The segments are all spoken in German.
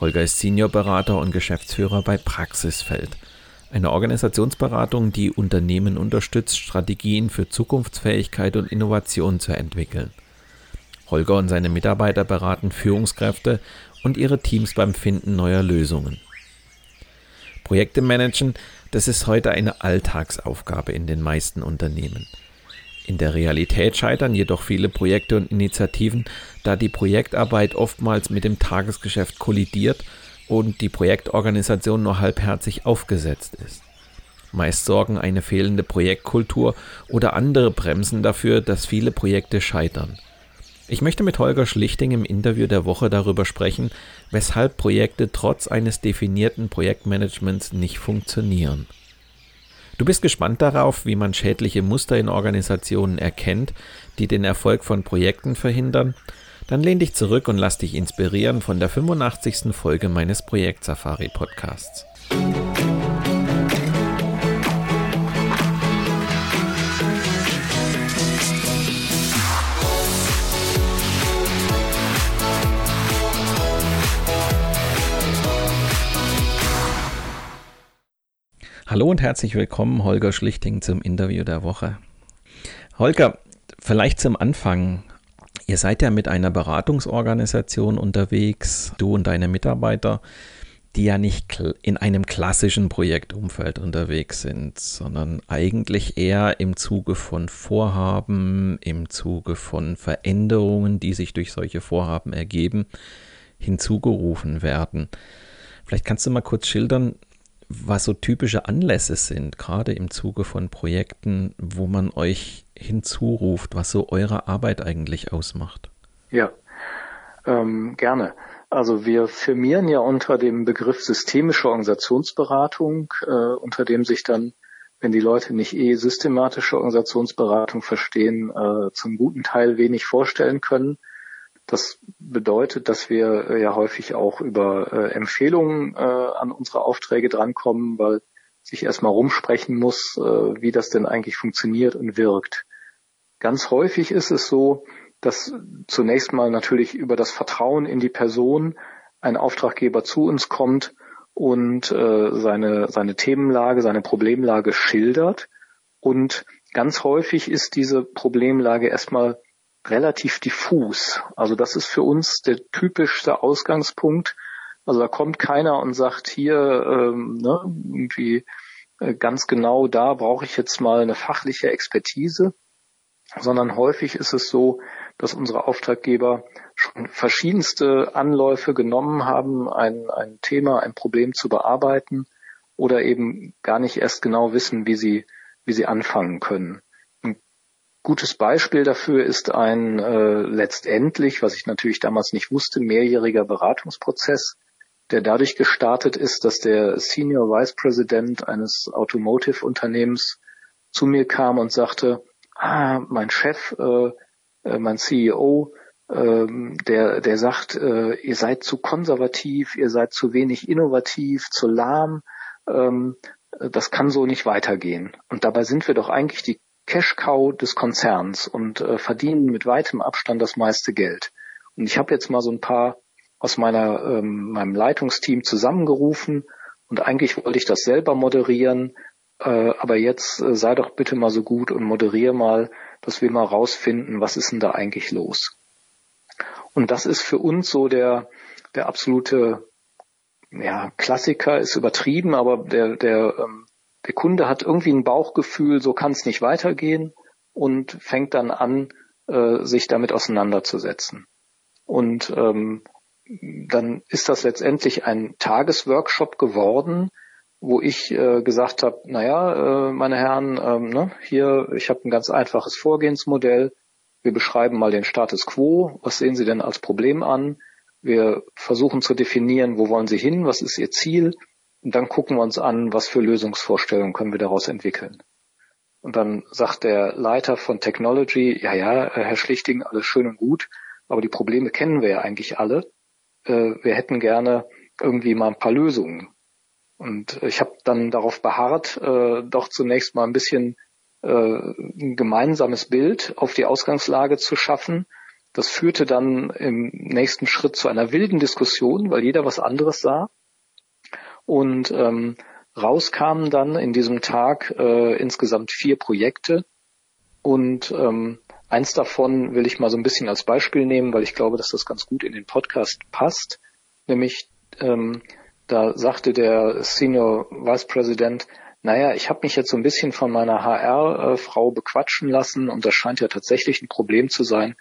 Holger ist Seniorberater und Geschäftsführer bei Praxisfeld, eine Organisationsberatung, die Unternehmen unterstützt, Strategien für Zukunftsfähigkeit und Innovation zu entwickeln. Holger und seine Mitarbeiter beraten Führungskräfte und ihre Teams beim Finden neuer Lösungen. Projekte managen, das ist heute eine Alltagsaufgabe in den meisten Unternehmen. In der Realität scheitern jedoch viele Projekte und Initiativen, da die Projektarbeit oftmals mit dem Tagesgeschäft kollidiert und die Projektorganisation nur halbherzig aufgesetzt ist. Meist sorgen eine fehlende Projektkultur oder andere Bremsen dafür, dass viele Projekte scheitern. Ich möchte mit Holger Schlichting im Interview der Woche darüber sprechen, weshalb Projekte trotz eines definierten Projektmanagements nicht funktionieren. Du bist gespannt darauf, wie man schädliche Muster in Organisationen erkennt, die den Erfolg von Projekten verhindern? Dann lehn dich zurück und lass dich inspirieren von der 85. Folge meines Projekt Safari Podcasts. Hallo und herzlich willkommen, Holger Schlichting, zum Interview der Woche. Holger, vielleicht zum Anfang. Ihr seid ja mit einer Beratungsorganisation unterwegs, du und deine Mitarbeiter, die ja nicht in einem klassischen Projektumfeld unterwegs sind, sondern eigentlich eher im Zuge von Vorhaben, im Zuge von Veränderungen, die sich durch solche Vorhaben ergeben, hinzugerufen werden. Vielleicht kannst du mal kurz schildern, was so typische Anlässe sind, gerade im Zuge von Projekten, wo man euch hinzuruft, was so eure Arbeit eigentlich ausmacht. Ja, ähm, gerne. Also wir firmieren ja unter dem Begriff systemische Organisationsberatung, äh, unter dem sich dann, wenn die Leute nicht eh systematische Organisationsberatung verstehen, äh, zum guten Teil wenig vorstellen können. Das bedeutet, dass wir äh, ja häufig auch über äh, Empfehlungen äh, an unsere Aufträge drankommen, weil sich erstmal rumsprechen muss, äh, wie das denn eigentlich funktioniert und wirkt. Ganz häufig ist es so, dass zunächst mal natürlich über das Vertrauen in die Person ein Auftraggeber zu uns kommt und äh, seine, seine Themenlage, seine Problemlage schildert. Und ganz häufig ist diese Problemlage erstmal relativ diffus. Also das ist für uns der typischste Ausgangspunkt. Also da kommt keiner und sagt hier ähm, ne, irgendwie äh, ganz genau da brauche ich jetzt mal eine fachliche Expertise, sondern häufig ist es so, dass unsere Auftraggeber schon verschiedenste Anläufe genommen haben, ein, ein Thema, ein Problem zu bearbeiten oder eben gar nicht erst genau wissen, wie sie, wie sie anfangen können. Gutes Beispiel dafür ist ein äh, letztendlich, was ich natürlich damals nicht wusste, mehrjähriger Beratungsprozess, der dadurch gestartet ist, dass der Senior Vice President eines Automotive-Unternehmens zu mir kam und sagte, ah, mein Chef, äh, äh, mein CEO, äh, der, der sagt, äh, ihr seid zu konservativ, ihr seid zu wenig innovativ, zu lahm, ähm, das kann so nicht weitergehen. Und dabei sind wir doch eigentlich die Cash-Cow des Konzerns und äh, verdienen mit weitem Abstand das meiste Geld. Und ich habe jetzt mal so ein paar aus meiner, ähm, meinem Leitungsteam zusammengerufen und eigentlich wollte ich das selber moderieren, äh, aber jetzt äh, sei doch bitte mal so gut und moderiere mal, dass wir mal rausfinden, was ist denn da eigentlich los. Und das ist für uns so der, der absolute ja, Klassiker ist übertrieben, aber der, der, ähm, der Kunde hat irgendwie ein Bauchgefühl, so kann es nicht weitergehen und fängt dann an, äh, sich damit auseinanderzusetzen. Und ähm, dann ist das letztendlich ein Tagesworkshop geworden, wo ich äh, gesagt habe, naja, äh, meine Herren, ähm, ne, hier, ich habe ein ganz einfaches Vorgehensmodell. Wir beschreiben mal den Status quo. Was sehen Sie denn als Problem an? Wir versuchen zu definieren, wo wollen Sie hin? Was ist Ihr Ziel? Und dann gucken wir uns an, was für Lösungsvorstellungen können wir daraus entwickeln. Und dann sagt der Leiter von Technology, ja, ja, Herr Schlichting, alles schön und gut, aber die Probleme kennen wir ja eigentlich alle. Äh, wir hätten gerne irgendwie mal ein paar Lösungen. Und ich habe dann darauf beharrt, äh, doch zunächst mal ein bisschen äh, ein gemeinsames Bild auf die Ausgangslage zu schaffen. Das führte dann im nächsten Schritt zu einer wilden Diskussion, weil jeder was anderes sah. Und ähm, rauskamen dann in diesem Tag äh, insgesamt vier Projekte. Und ähm, eins davon will ich mal so ein bisschen als Beispiel nehmen, weil ich glaube, dass das ganz gut in den Podcast passt. Nämlich ähm, da sagte der Senior Vice President, naja, ich habe mich jetzt so ein bisschen von meiner HR-Frau bequatschen lassen und das scheint ja tatsächlich ein Problem zu sein.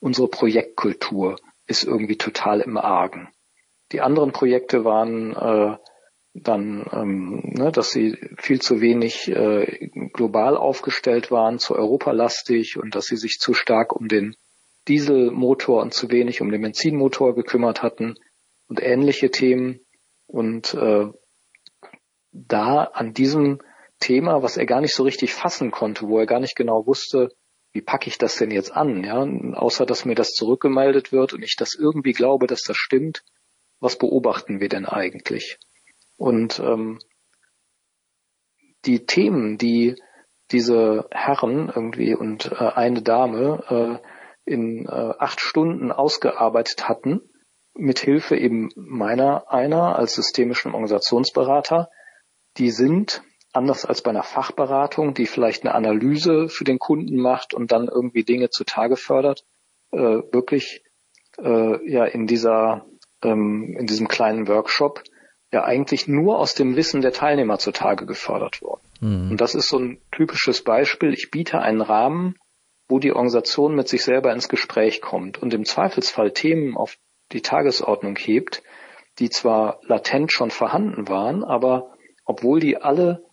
Unsere Projektkultur ist irgendwie total im Argen. Die anderen Projekte waren äh, dann, ähm, ne, dass sie viel zu wenig äh, global aufgestellt waren, zu europalastig und dass sie sich zu stark um den Dieselmotor und zu wenig um den Benzinmotor gekümmert hatten und ähnliche Themen. Und äh, da an diesem Thema, was er gar nicht so richtig fassen konnte, wo er gar nicht genau wusste, wie packe ich das denn jetzt an, ja, außer dass mir das zurückgemeldet wird und ich das irgendwie glaube, dass das stimmt, was beobachten wir denn eigentlich? Und ähm, die Themen, die diese Herren irgendwie und äh, eine Dame äh, in äh, acht Stunden ausgearbeitet hatten, mit Hilfe eben meiner einer als systemischen Organisationsberater, die sind anders als bei einer Fachberatung, die vielleicht eine Analyse für den Kunden macht und dann irgendwie Dinge zutage fördert, äh, wirklich äh, ja in dieser ähm, in diesem kleinen Workshop ja eigentlich nur aus dem Wissen der Teilnehmer zutage gefördert worden. Mhm. Und das ist so ein typisches Beispiel. Ich biete einen Rahmen, wo die Organisation mit sich selber ins Gespräch kommt und im Zweifelsfall Themen auf die Tagesordnung hebt, die zwar latent schon vorhanden waren, aber obwohl die alle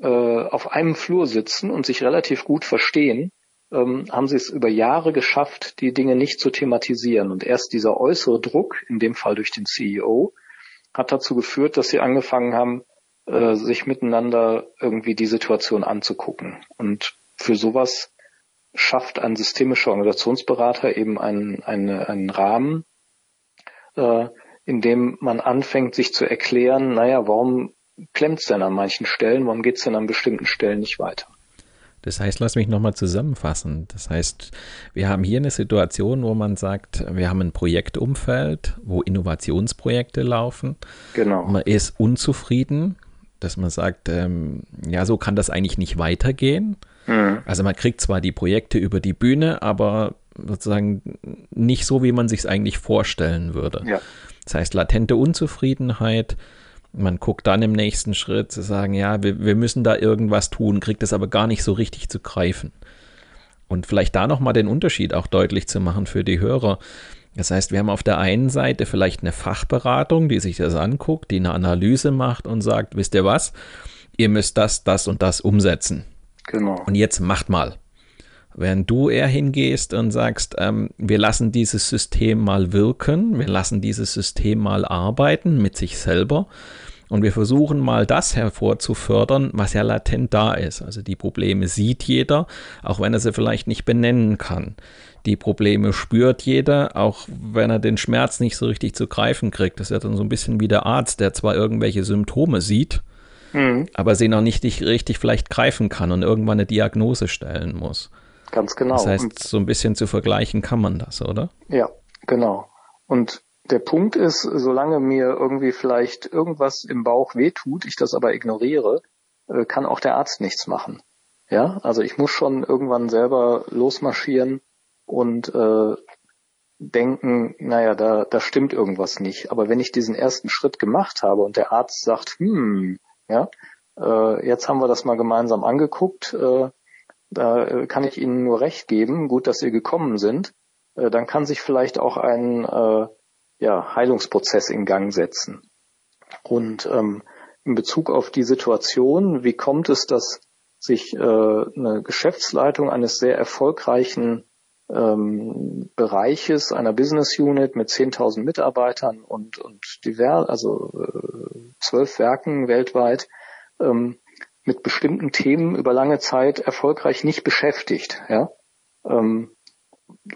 äh, auf einem Flur sitzen und sich relativ gut verstehen, ähm, haben sie es über Jahre geschafft, die Dinge nicht zu thematisieren. Und erst dieser äußere Druck, in dem Fall durch den CEO, hat dazu geführt, dass sie angefangen haben, äh, sich miteinander irgendwie die Situation anzugucken. Und für sowas schafft ein systemischer Organisationsberater eben einen, einen, einen Rahmen, äh, in dem man anfängt, sich zu erklären, naja, warum klemmt es denn an manchen Stellen, warum geht es denn an bestimmten Stellen nicht weiter? Das heißt, lass mich nochmal zusammenfassen. Das heißt, wir haben hier eine Situation, wo man sagt, wir haben ein Projektumfeld, wo Innovationsprojekte laufen. Genau. Man ist unzufrieden, dass man sagt, ähm, ja, so kann das eigentlich nicht weitergehen. Mhm. Also man kriegt zwar die Projekte über die Bühne, aber sozusagen nicht so, wie man sich es eigentlich vorstellen würde. Ja. Das heißt, latente Unzufriedenheit, man guckt dann im nächsten Schritt zu sagen, ja, wir, wir müssen da irgendwas tun, kriegt es aber gar nicht so richtig zu greifen. Und vielleicht da nochmal den Unterschied auch deutlich zu machen für die Hörer. Das heißt, wir haben auf der einen Seite vielleicht eine Fachberatung, die sich das anguckt, die eine Analyse macht und sagt, wisst ihr was, ihr müsst das, das und das umsetzen. Genau. Und jetzt macht mal. Während du eher hingehst und sagst, ähm, wir lassen dieses System mal wirken, wir lassen dieses System mal arbeiten mit sich selber und wir versuchen mal das hervorzufördern, was ja latent da ist. Also die Probleme sieht jeder, auch wenn er sie vielleicht nicht benennen kann. Die Probleme spürt jeder, auch wenn er den Schmerz nicht so richtig zu greifen kriegt. Das ist ja dann so ein bisschen wie der Arzt, der zwar irgendwelche Symptome sieht, mhm. aber sie noch nicht richtig vielleicht greifen kann und irgendwann eine Diagnose stellen muss. Ganz genau. Das heißt, so ein bisschen zu vergleichen kann man das, oder? Ja, genau. Und der Punkt ist, solange mir irgendwie vielleicht irgendwas im Bauch wehtut, ich das aber ignoriere, äh, kann auch der Arzt nichts machen. Ja, also ich muss schon irgendwann selber losmarschieren und äh, denken, naja, da, da stimmt irgendwas nicht. Aber wenn ich diesen ersten Schritt gemacht habe und der Arzt sagt, hm, ja, äh, jetzt haben wir das mal gemeinsam angeguckt, äh, da äh, kann ich Ihnen nur recht geben, gut, dass Sie gekommen sind, äh, dann kann sich vielleicht auch ein äh, ja, Heilungsprozess in Gang setzen. Und ähm, in Bezug auf die Situation, wie kommt es, dass sich äh, eine Geschäftsleitung eines sehr erfolgreichen ähm, Bereiches einer Business Unit mit 10.000 Mitarbeitern und, und divers, also äh, zwölf Werken weltweit ähm, mit bestimmten Themen über lange Zeit erfolgreich nicht beschäftigt. Ja? Ähm,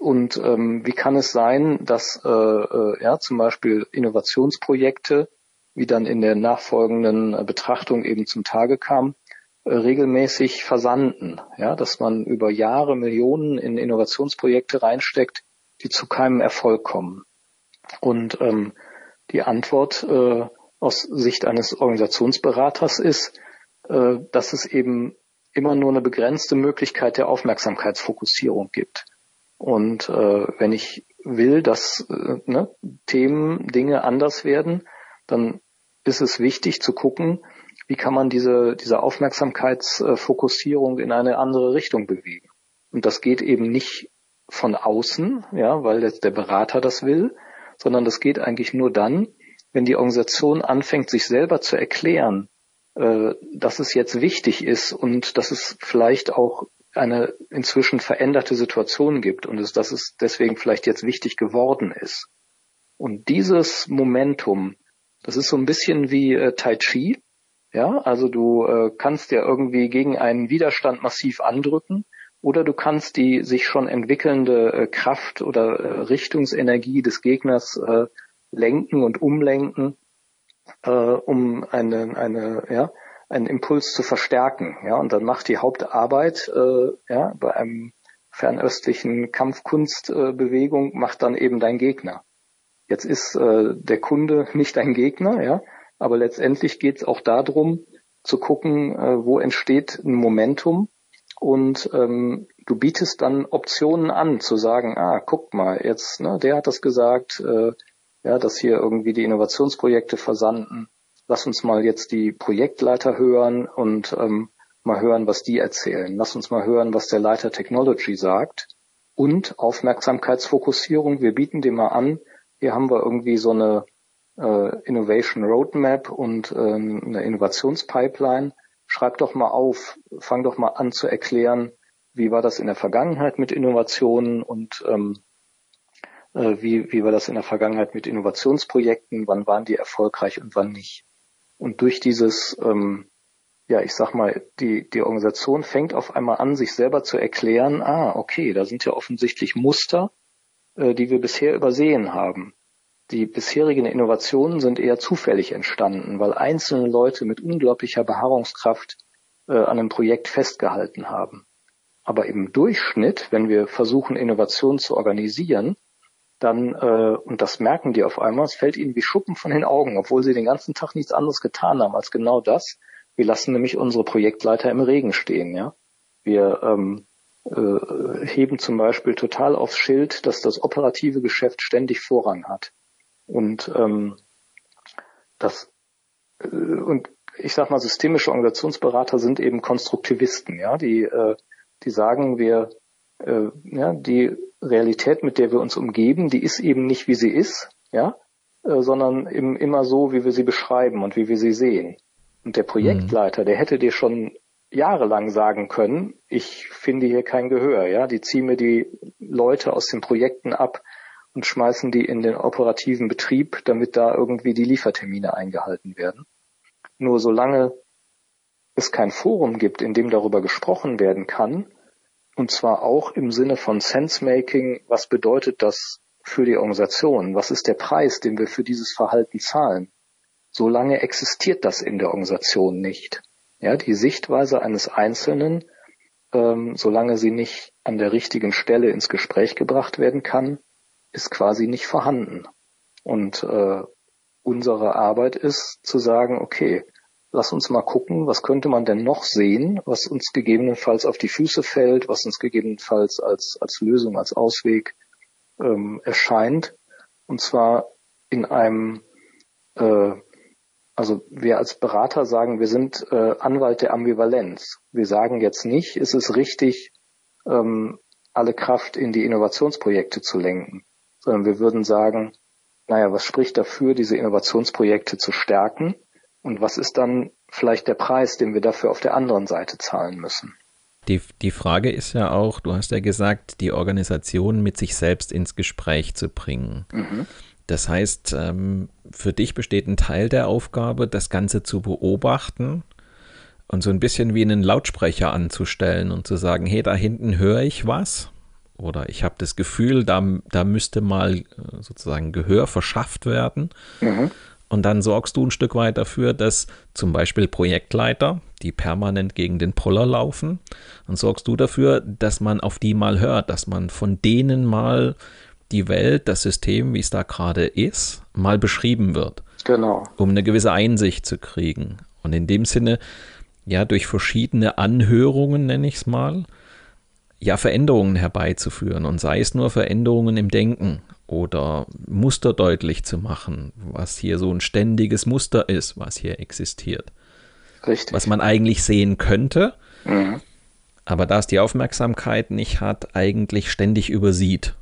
und ähm, wie kann es sein, dass äh, äh, ja, zum Beispiel Innovationsprojekte, wie dann in der nachfolgenden äh, Betrachtung eben zum Tage kam, äh, regelmäßig versanden, ja, dass man über Jahre Millionen in Innovationsprojekte reinsteckt, die zu keinem Erfolg kommen. Und ähm, die Antwort äh, aus Sicht eines Organisationsberaters ist, äh, dass es eben immer nur eine begrenzte Möglichkeit der Aufmerksamkeitsfokussierung gibt. Und äh, wenn ich will, dass äh, ne, Themen, Dinge anders werden, dann ist es wichtig zu gucken, wie kann man diese, diese Aufmerksamkeitsfokussierung in eine andere Richtung bewegen. Und das geht eben nicht von außen, ja, weil jetzt der Berater das will, sondern das geht eigentlich nur dann, wenn die Organisation anfängt, sich selber zu erklären, äh, dass es jetzt wichtig ist und dass es vielleicht auch eine inzwischen veränderte Situation gibt und es, dass es deswegen vielleicht jetzt wichtig geworden ist. Und dieses Momentum, das ist so ein bisschen wie äh, Tai Chi. Ja, also du äh, kannst ja irgendwie gegen einen Widerstand massiv andrücken oder du kannst die sich schon entwickelnde äh, Kraft oder äh, Richtungsenergie des Gegners äh, lenken und umlenken, äh, um eine, eine, ja, einen Impuls zu verstärken. Ja, und dann macht die Hauptarbeit äh, ja, bei einem fernöstlichen Kampfkunstbewegung äh, macht dann eben dein Gegner. Jetzt ist äh, der Kunde nicht dein Gegner, ja, aber letztendlich geht es auch darum, zu gucken, äh, wo entsteht ein Momentum und ähm, du bietest dann Optionen an, zu sagen, ah, guck mal, jetzt, ne, der hat das gesagt, äh, ja, dass hier irgendwie die Innovationsprojekte versanden lass uns mal jetzt die Projektleiter hören und ähm, mal hören, was die erzählen. Lass uns mal hören, was der Leiter Technology sagt. Und Aufmerksamkeitsfokussierung. Wir bieten dir mal an, hier haben wir irgendwie so eine äh, Innovation Roadmap und äh, eine Innovationspipeline. Schreib doch mal auf, fang doch mal an zu erklären, wie war das in der Vergangenheit mit Innovationen und ähm, äh, wie, wie war das in der Vergangenheit mit Innovationsprojekten, wann waren die erfolgreich und wann nicht. Und durch dieses, ähm, ja, ich sag mal, die, die Organisation fängt auf einmal an, sich selber zu erklären, ah, okay, da sind ja offensichtlich Muster, äh, die wir bisher übersehen haben. Die bisherigen Innovationen sind eher zufällig entstanden, weil einzelne Leute mit unglaublicher Beharrungskraft äh, an einem Projekt festgehalten haben. Aber im Durchschnitt, wenn wir versuchen, Innovation zu organisieren, dann, äh, und das merken die auf einmal, es fällt ihnen wie Schuppen von den Augen, obwohl sie den ganzen Tag nichts anderes getan haben als genau das. Wir lassen nämlich unsere Projektleiter im Regen stehen, ja. Wir ähm, äh, heben zum Beispiel total aufs Schild, dass das operative Geschäft ständig Vorrang hat. Und ähm, das äh, und ich sag mal, systemische Organisationsberater sind eben Konstruktivisten, ja, die, äh, die sagen, wir äh, ja, die Realität, mit der wir uns umgeben, die ist eben nicht, wie sie ist, ja, äh, sondern eben immer so, wie wir sie beschreiben und wie wir sie sehen. Und der Projektleiter, der hätte dir schon jahrelang sagen können, ich finde hier kein Gehör, ja, die ziehen mir die Leute aus den Projekten ab und schmeißen die in den operativen Betrieb, damit da irgendwie die Liefertermine eingehalten werden. Nur solange es kein Forum gibt, in dem darüber gesprochen werden kann, und zwar auch im Sinne von Sense-Making, was bedeutet das für die Organisation? Was ist der Preis, den wir für dieses Verhalten zahlen? Solange existiert das in der Organisation nicht. Ja, die Sichtweise eines Einzelnen, ähm, solange sie nicht an der richtigen Stelle ins Gespräch gebracht werden kann, ist quasi nicht vorhanden. Und äh, unsere Arbeit ist zu sagen, okay, lass uns mal gucken, was könnte man denn noch sehen, was uns gegebenenfalls auf die Füße fällt, was uns gegebenenfalls als, als Lösung, als Ausweg ähm, erscheint. Und zwar in einem äh, Also wir als Berater sagen, wir sind äh, Anwalt der Ambivalenz. Wir sagen jetzt nicht, ist es richtig, ähm, alle Kraft in die Innovationsprojekte zu lenken, sondern wir würden sagen, naja, was spricht dafür, diese Innovationsprojekte zu stärken? Und was ist dann vielleicht der Preis, den wir dafür auf der anderen Seite zahlen müssen? Die, die Frage ist ja auch, du hast ja gesagt, die Organisation mit sich selbst ins Gespräch zu bringen. Mhm. Das heißt, ähm, für dich besteht ein Teil der Aufgabe, das Ganze zu beobachten und so ein bisschen wie einen Lautsprecher anzustellen und zu sagen, hey, da hinten höre ich was oder ich habe das Gefühl, da, da müsste mal äh, sozusagen Gehör verschafft werden. Mhm. Und dann sorgst du ein Stück weit dafür, dass zum Beispiel Projektleiter, die permanent gegen den Poller laufen, und sorgst du dafür, dass man auf die mal hört, dass man von denen mal die Welt, das System, wie es da gerade ist, mal beschrieben wird. Genau. Um eine gewisse Einsicht zu kriegen. Und in dem Sinne, ja, durch verschiedene Anhörungen, nenne ich es mal, ja, Veränderungen herbeizuführen. Und sei es nur Veränderungen im Denken oder Muster deutlich zu machen, was hier so ein ständiges Muster ist, was hier existiert. Richtig. Was man eigentlich sehen könnte, mhm. aber da es die Aufmerksamkeit nicht hat, eigentlich ständig übersieht.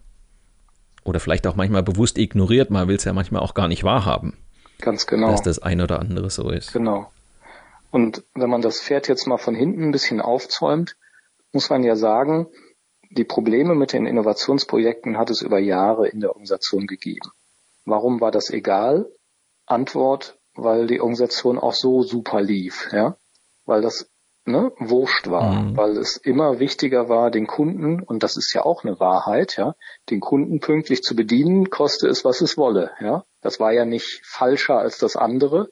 Oder vielleicht auch manchmal bewusst ignoriert, man will es ja manchmal auch gar nicht wahrhaben. Ganz genau. Dass das ein oder andere so ist. Genau. Und wenn man das Pferd jetzt mal von hinten ein bisschen aufzäumt, muss man ja sagen, die Probleme mit den Innovationsprojekten hat es über Jahre in der Organisation gegeben. Warum war das egal? Antwort, weil die Organisation auch so super lief, ja, weil das ne, wurscht war, mhm. weil es immer wichtiger war, den Kunden, und das ist ja auch eine Wahrheit, ja, den Kunden pünktlich zu bedienen, koste es, was es wolle, ja. Das war ja nicht falscher als das andere,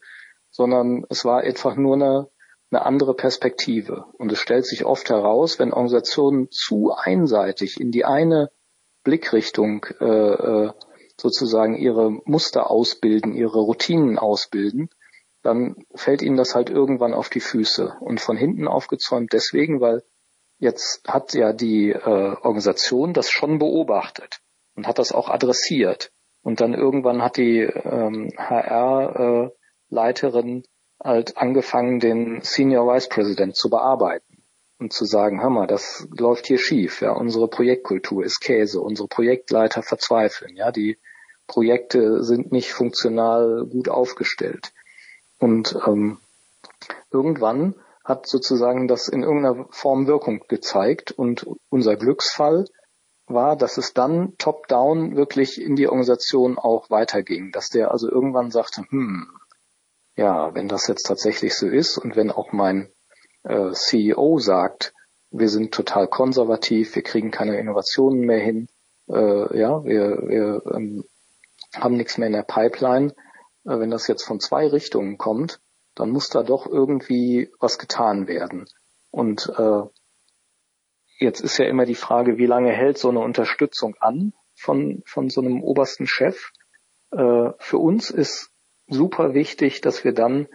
sondern es war einfach nur eine, eine andere Perspektive. Und es stellt sich oft heraus, wenn Organisationen zu einseitig in die eine Blickrichtung äh, äh, sozusagen ihre Muster ausbilden, ihre Routinen ausbilden, dann fällt ihnen das halt irgendwann auf die Füße und von hinten aufgezäumt deswegen, weil jetzt hat ja die äh, Organisation das schon beobachtet und hat das auch adressiert. Und dann irgendwann hat die ähm, HR-Leiterin äh, halt angefangen, den Senior Vice President zu bearbeiten und zu sagen, hör mal, das läuft hier schief, ja, unsere Projektkultur ist Käse, unsere Projektleiter verzweifeln, ja, die Projekte sind nicht funktional gut aufgestellt. Und ähm, irgendwann hat sozusagen das in irgendeiner Form Wirkung gezeigt und unser Glücksfall war, dass es dann top-down wirklich in die Organisation auch weiterging, dass der also irgendwann sagte, hm, ja, wenn das jetzt tatsächlich so ist und wenn auch mein äh, CEO sagt, wir sind total konservativ, wir kriegen keine Innovationen mehr hin, äh, ja, wir, wir ähm, haben nichts mehr in der Pipeline, äh, wenn das jetzt von zwei Richtungen kommt, dann muss da doch irgendwie was getan werden. Und äh, jetzt ist ja immer die Frage, wie lange hält so eine Unterstützung an von, von so einem obersten Chef? Äh, für uns ist super wichtig, dass wir dann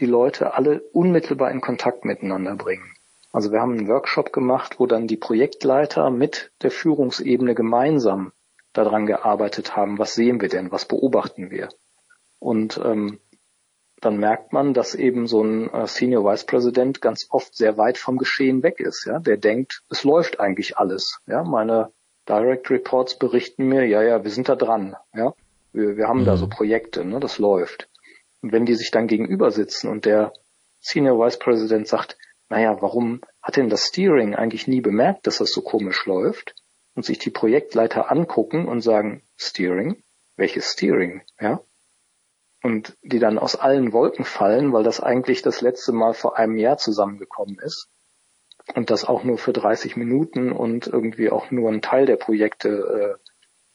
die Leute alle unmittelbar in Kontakt miteinander bringen. Also wir haben einen Workshop gemacht, wo dann die Projektleiter mit der Führungsebene gemeinsam daran gearbeitet haben, was sehen wir denn, was beobachten wir. Und ähm, dann merkt man, dass eben so ein äh, Senior Vice President ganz oft sehr weit vom Geschehen weg ist. Ja, der denkt, es läuft eigentlich alles. Ja, meine Direct Reports berichten mir, ja, ja, wir sind da dran. Ja, wir, wir haben mhm. da so mhm. Projekte, ne, das läuft. Und wenn die sich dann gegenüber sitzen und der Senior Vice President sagt, naja, warum hat denn das Steering eigentlich nie bemerkt, dass das so komisch läuft? Und sich die Projektleiter angucken und sagen, Steering? Welches Steering? Ja? und die dann aus allen Wolken fallen, weil das eigentlich das letzte Mal vor einem Jahr zusammengekommen ist und das auch nur für 30 Minuten und irgendwie auch nur ein Teil der Projekte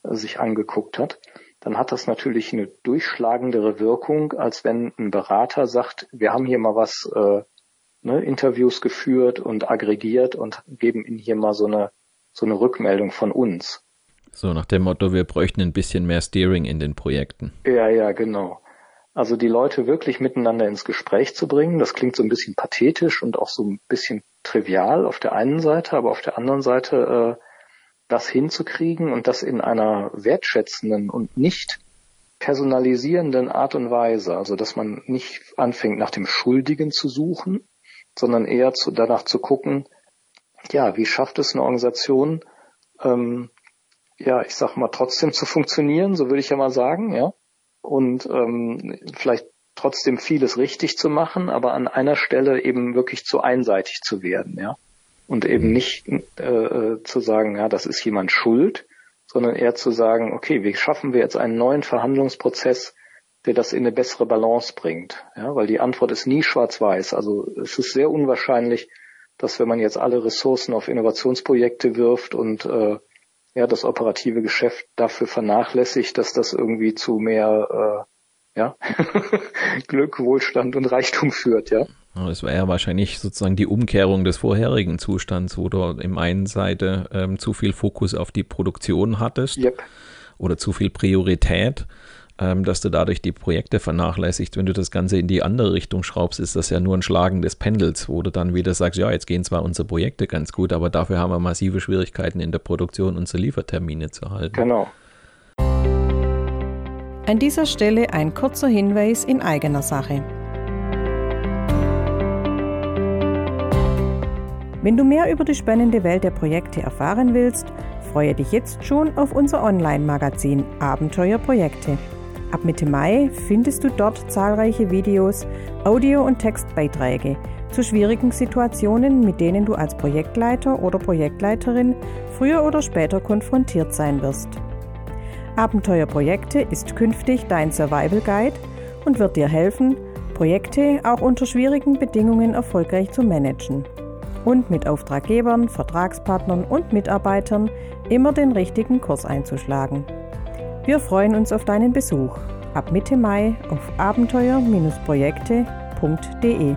äh, sich angeguckt hat, dann hat das natürlich eine durchschlagendere Wirkung, als wenn ein Berater sagt, wir haben hier mal was, äh, ne, Interviews geführt und aggregiert und geben Ihnen hier mal so eine, so eine Rückmeldung von uns. So nach dem Motto, wir bräuchten ein bisschen mehr Steering in den Projekten. Ja, ja, genau. Also die Leute wirklich miteinander ins Gespräch zu bringen, das klingt so ein bisschen pathetisch und auch so ein bisschen trivial auf der einen Seite, aber auf der anderen Seite äh, das hinzukriegen und das in einer wertschätzenden und nicht personalisierenden Art und Weise, also dass man nicht anfängt nach dem Schuldigen zu suchen, sondern eher zu, danach zu gucken, ja, wie schafft es eine Organisation, ähm, ja, ich sag mal, trotzdem zu funktionieren, so würde ich ja mal sagen, ja, und ähm, vielleicht trotzdem vieles richtig zu machen, aber an einer Stelle eben wirklich zu einseitig zu werden, ja, und eben nicht äh, zu sagen, ja, das ist jemand schuld, sondern eher zu sagen, okay, wie schaffen wir jetzt einen neuen Verhandlungsprozess, der das in eine bessere Balance bringt, ja, weil die Antwort ist nie schwarz-weiß, also es ist sehr unwahrscheinlich, dass wenn man jetzt alle Ressourcen auf Innovationsprojekte wirft und äh, ja das operative Geschäft dafür vernachlässigt, dass das irgendwie zu mehr äh, ja, Glück, Wohlstand und Reichtum führt, ja. Das wäre ja wahrscheinlich sozusagen die Umkehrung des vorherigen Zustands, wo du im einen Seite ähm, zu viel Fokus auf die Produktion hattest yep. oder zu viel Priorität ähm, dass du dadurch die Projekte vernachlässigst. Wenn du das Ganze in die andere Richtung schraubst, ist das ja nur ein Schlagen des Pendels, wo du dann wieder sagst, ja, jetzt gehen zwar unsere Projekte ganz gut, aber dafür haben wir massive Schwierigkeiten in der Produktion, unsere Liefertermine zu halten. Genau. An dieser Stelle ein kurzer Hinweis in eigener Sache. Wenn du mehr über die spannende Welt der Projekte erfahren willst, freue dich jetzt schon auf unser Online-Magazin Abenteuer Projekte. Ab Mitte Mai findest du dort zahlreiche Videos, Audio- und Textbeiträge zu schwierigen Situationen, mit denen du als Projektleiter oder Projektleiterin früher oder später konfrontiert sein wirst. Abenteuerprojekte ist künftig dein Survival Guide und wird dir helfen, Projekte auch unter schwierigen Bedingungen erfolgreich zu managen und mit Auftraggebern, Vertragspartnern und Mitarbeitern immer den richtigen Kurs einzuschlagen. Wir freuen uns auf deinen Besuch ab Mitte Mai auf abenteuer-projekte.de.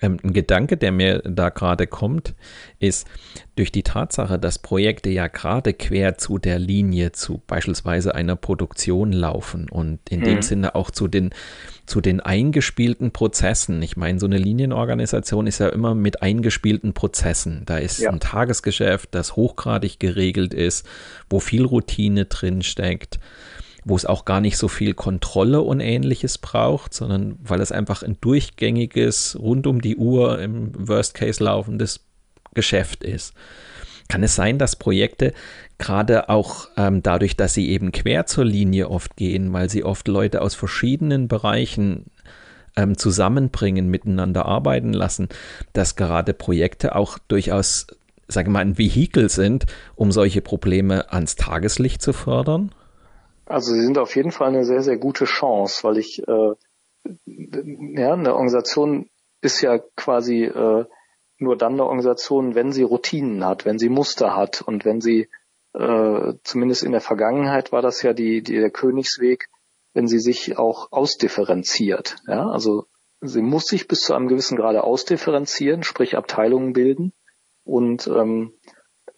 Ähm, ein Gedanke, der mir da gerade kommt, ist durch die Tatsache, dass Projekte ja gerade quer zu der Linie zu beispielsweise einer Produktion laufen und in mhm. dem Sinne auch zu den, zu den eingespielten Prozessen. Ich meine, so eine Linienorganisation ist ja immer mit eingespielten Prozessen. Da ist ja. ein Tagesgeschäft, das hochgradig geregelt ist, wo viel Routine drin steckt wo es auch gar nicht so viel Kontrolle und ähnliches braucht, sondern weil es einfach ein durchgängiges, rund um die Uhr im Worst Case laufendes Geschäft ist. Kann es sein, dass Projekte gerade auch ähm, dadurch, dass sie eben quer zur Linie oft gehen, weil sie oft Leute aus verschiedenen Bereichen ähm, zusammenbringen, miteinander arbeiten lassen, dass gerade Projekte auch durchaus, sage mal, ein Vehikel sind, um solche Probleme ans Tageslicht zu fördern? Also sie sind auf jeden Fall eine sehr, sehr gute Chance, weil ich, äh, ja, eine Organisation ist ja quasi äh, nur dann eine Organisation, wenn sie Routinen hat, wenn sie Muster hat und wenn sie, äh, zumindest in der Vergangenheit war das ja die, die, der Königsweg, wenn sie sich auch ausdifferenziert. Ja, also sie muss sich bis zu einem gewissen Grade ausdifferenzieren, sprich Abteilungen bilden und ähm,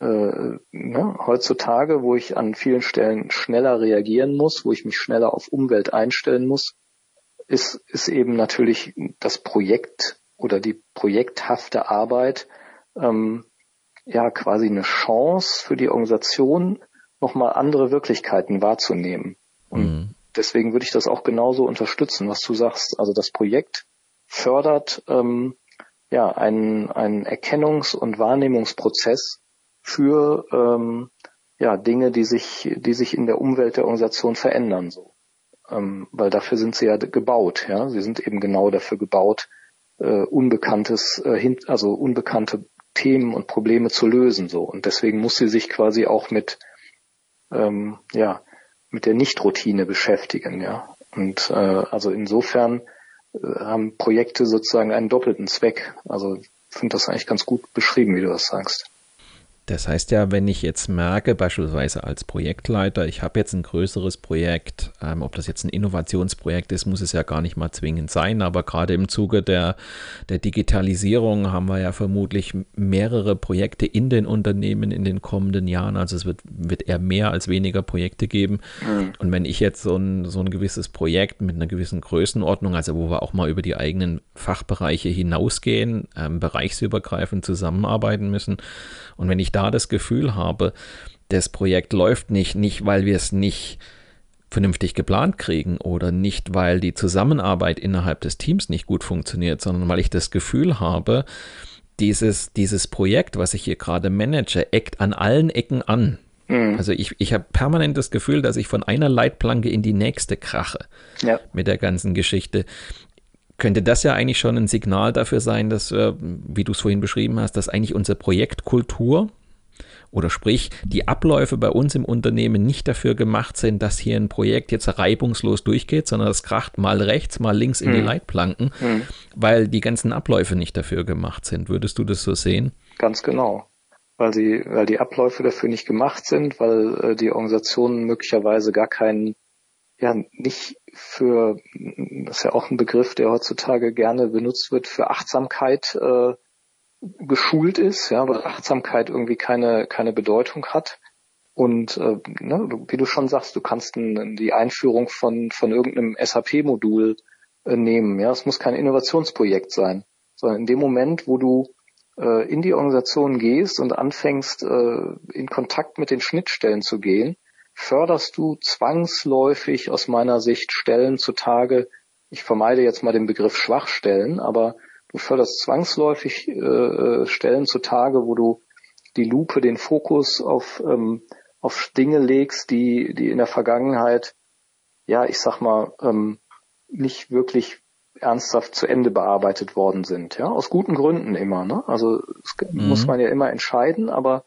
äh, ne, heutzutage, wo ich an vielen Stellen schneller reagieren muss, wo ich mich schneller auf Umwelt einstellen muss, ist, ist eben natürlich das Projekt oder die projekthafte Arbeit ähm, ja quasi eine Chance für die Organisation, nochmal andere Wirklichkeiten wahrzunehmen. Und mhm. deswegen würde ich das auch genauso unterstützen, was du sagst. Also das Projekt fördert ähm, ja einen, einen Erkennungs- und Wahrnehmungsprozess, für ähm, ja Dinge, die sich, die sich in der Umwelt der Organisation verändern, so, ähm, weil dafür sind sie ja gebaut, ja, sie sind eben genau dafür gebaut, äh, unbekanntes, äh, hin, also unbekannte Themen und Probleme zu lösen, so und deswegen muss sie sich quasi auch mit ähm, ja mit der Nichtroutine beschäftigen, ja und äh, also insofern äh, haben Projekte sozusagen einen doppelten Zweck. Also ich finde das eigentlich ganz gut beschrieben, wie du das sagst. Das heißt ja, wenn ich jetzt merke, beispielsweise als Projektleiter, ich habe jetzt ein größeres Projekt, ähm, ob das jetzt ein Innovationsprojekt ist, muss es ja gar nicht mal zwingend sein, aber gerade im Zuge der, der Digitalisierung haben wir ja vermutlich mehrere Projekte in den Unternehmen in den kommenden Jahren. Also es wird, wird eher mehr als weniger Projekte geben. Mhm. Und wenn ich jetzt so ein, so ein gewisses Projekt mit einer gewissen Größenordnung, also wo wir auch mal über die eigenen Fachbereiche hinausgehen, ähm, bereichsübergreifend zusammenarbeiten müssen, und wenn ich da das Gefühl habe, das Projekt läuft nicht, nicht weil wir es nicht vernünftig geplant kriegen oder nicht, weil die Zusammenarbeit innerhalb des Teams nicht gut funktioniert, sondern weil ich das Gefühl habe, dieses, dieses Projekt, was ich hier gerade manage, eckt an allen Ecken an. Mhm. Also ich, ich habe permanent das Gefühl, dass ich von einer Leitplanke in die nächste krache ja. mit der ganzen Geschichte könnte das ja eigentlich schon ein Signal dafür sein, dass, äh, wie du es vorhin beschrieben hast, dass eigentlich unsere Projektkultur oder sprich die Abläufe bei uns im Unternehmen nicht dafür gemacht sind, dass hier ein Projekt jetzt reibungslos durchgeht, sondern es kracht mal rechts, mal links in hm. die Leitplanken, hm. weil die ganzen Abläufe nicht dafür gemacht sind. Würdest du das so sehen? Ganz genau. Weil, sie, weil die Abläufe dafür nicht gemacht sind, weil äh, die Organisationen möglicherweise gar keinen ja nicht für, das ist ja auch ein Begriff, der heutzutage gerne benutzt wird, für Achtsamkeit äh, geschult ist, ja, weil Achtsamkeit irgendwie keine, keine Bedeutung hat. Und äh, ne, wie du schon sagst, du kannst ein, die Einführung von, von irgendeinem SAP-Modul äh, nehmen. Ja, es muss kein Innovationsprojekt sein, sondern in dem Moment, wo du äh, in die Organisation gehst und anfängst, äh, in Kontakt mit den Schnittstellen zu gehen, förderst du zwangsläufig aus meiner Sicht Stellen zutage, ich vermeide jetzt mal den Begriff Schwachstellen, aber du förderst zwangsläufig äh, Stellen zutage, wo du die Lupe, den Fokus auf, ähm, auf Dinge legst, die, die in der Vergangenheit, ja, ich sag mal, ähm, nicht wirklich ernsthaft zu Ende bearbeitet worden sind. Ja, aus guten Gründen immer. Ne? Also mhm. muss man ja immer entscheiden, aber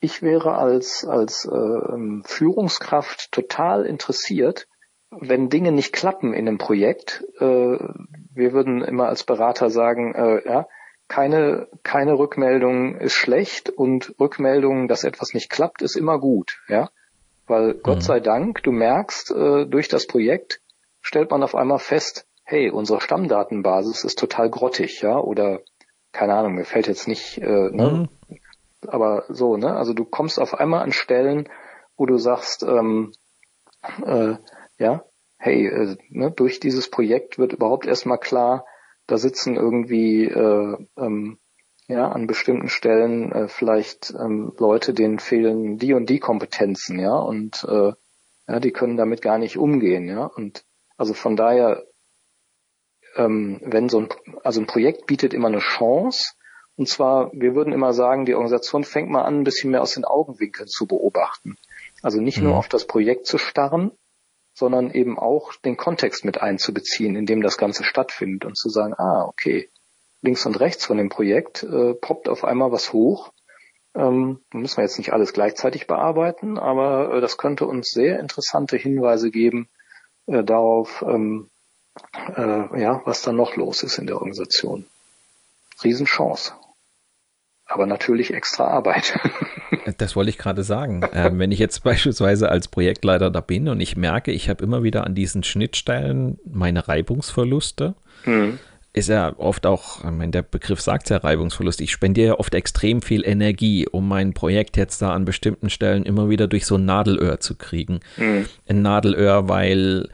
ich wäre als, als äh, Führungskraft total interessiert, wenn Dinge nicht klappen in einem Projekt. Äh, wir würden immer als Berater sagen, äh, ja, keine, keine Rückmeldung ist schlecht und Rückmeldung, dass etwas nicht klappt, ist immer gut, ja. Weil mhm. Gott sei Dank, du merkst, äh, durch das Projekt stellt man auf einmal fest, hey, unsere Stammdatenbasis ist total grottig, ja, oder keine Ahnung, mir fällt jetzt nicht, äh, ne, mhm aber so, ne? Also du kommst auf einmal an Stellen, wo du sagst, ähm, äh, ja, hey, äh, ne, durch dieses Projekt wird überhaupt erstmal klar, da sitzen irgendwie äh, ähm, ja an bestimmten Stellen äh, vielleicht ähm, Leute, denen fehlen die und die Kompetenzen, ja, und äh, ja, die können damit gar nicht umgehen, ja. Und also von daher, ähm, wenn so ein, also ein Projekt bietet immer eine Chance, und zwar, wir würden immer sagen, die Organisation fängt mal an, ein bisschen mehr aus den Augenwinkeln zu beobachten. Also nicht mhm. nur auf das Projekt zu starren, sondern eben auch den Kontext mit einzubeziehen, in dem das Ganze stattfindet und zu sagen, ah, okay, links und rechts von dem Projekt äh, poppt auf einmal was hoch. Ähm, müssen wir jetzt nicht alles gleichzeitig bearbeiten, aber äh, das könnte uns sehr interessante Hinweise geben äh, darauf, ähm, äh, ja, was da noch los ist in der Organisation. Riesenchance aber natürlich extra Arbeit. Das wollte ich gerade sagen. Ähm, wenn ich jetzt beispielsweise als Projektleiter da bin und ich merke, ich habe immer wieder an diesen Schnittstellen meine Reibungsverluste, mhm. ist ja oft auch, ich meine, der Begriff sagt ja Reibungsverlust, ich spendiere ja oft extrem viel Energie, um mein Projekt jetzt da an bestimmten Stellen immer wieder durch so ein Nadelöhr zu kriegen. Mhm. Ein Nadelöhr, weil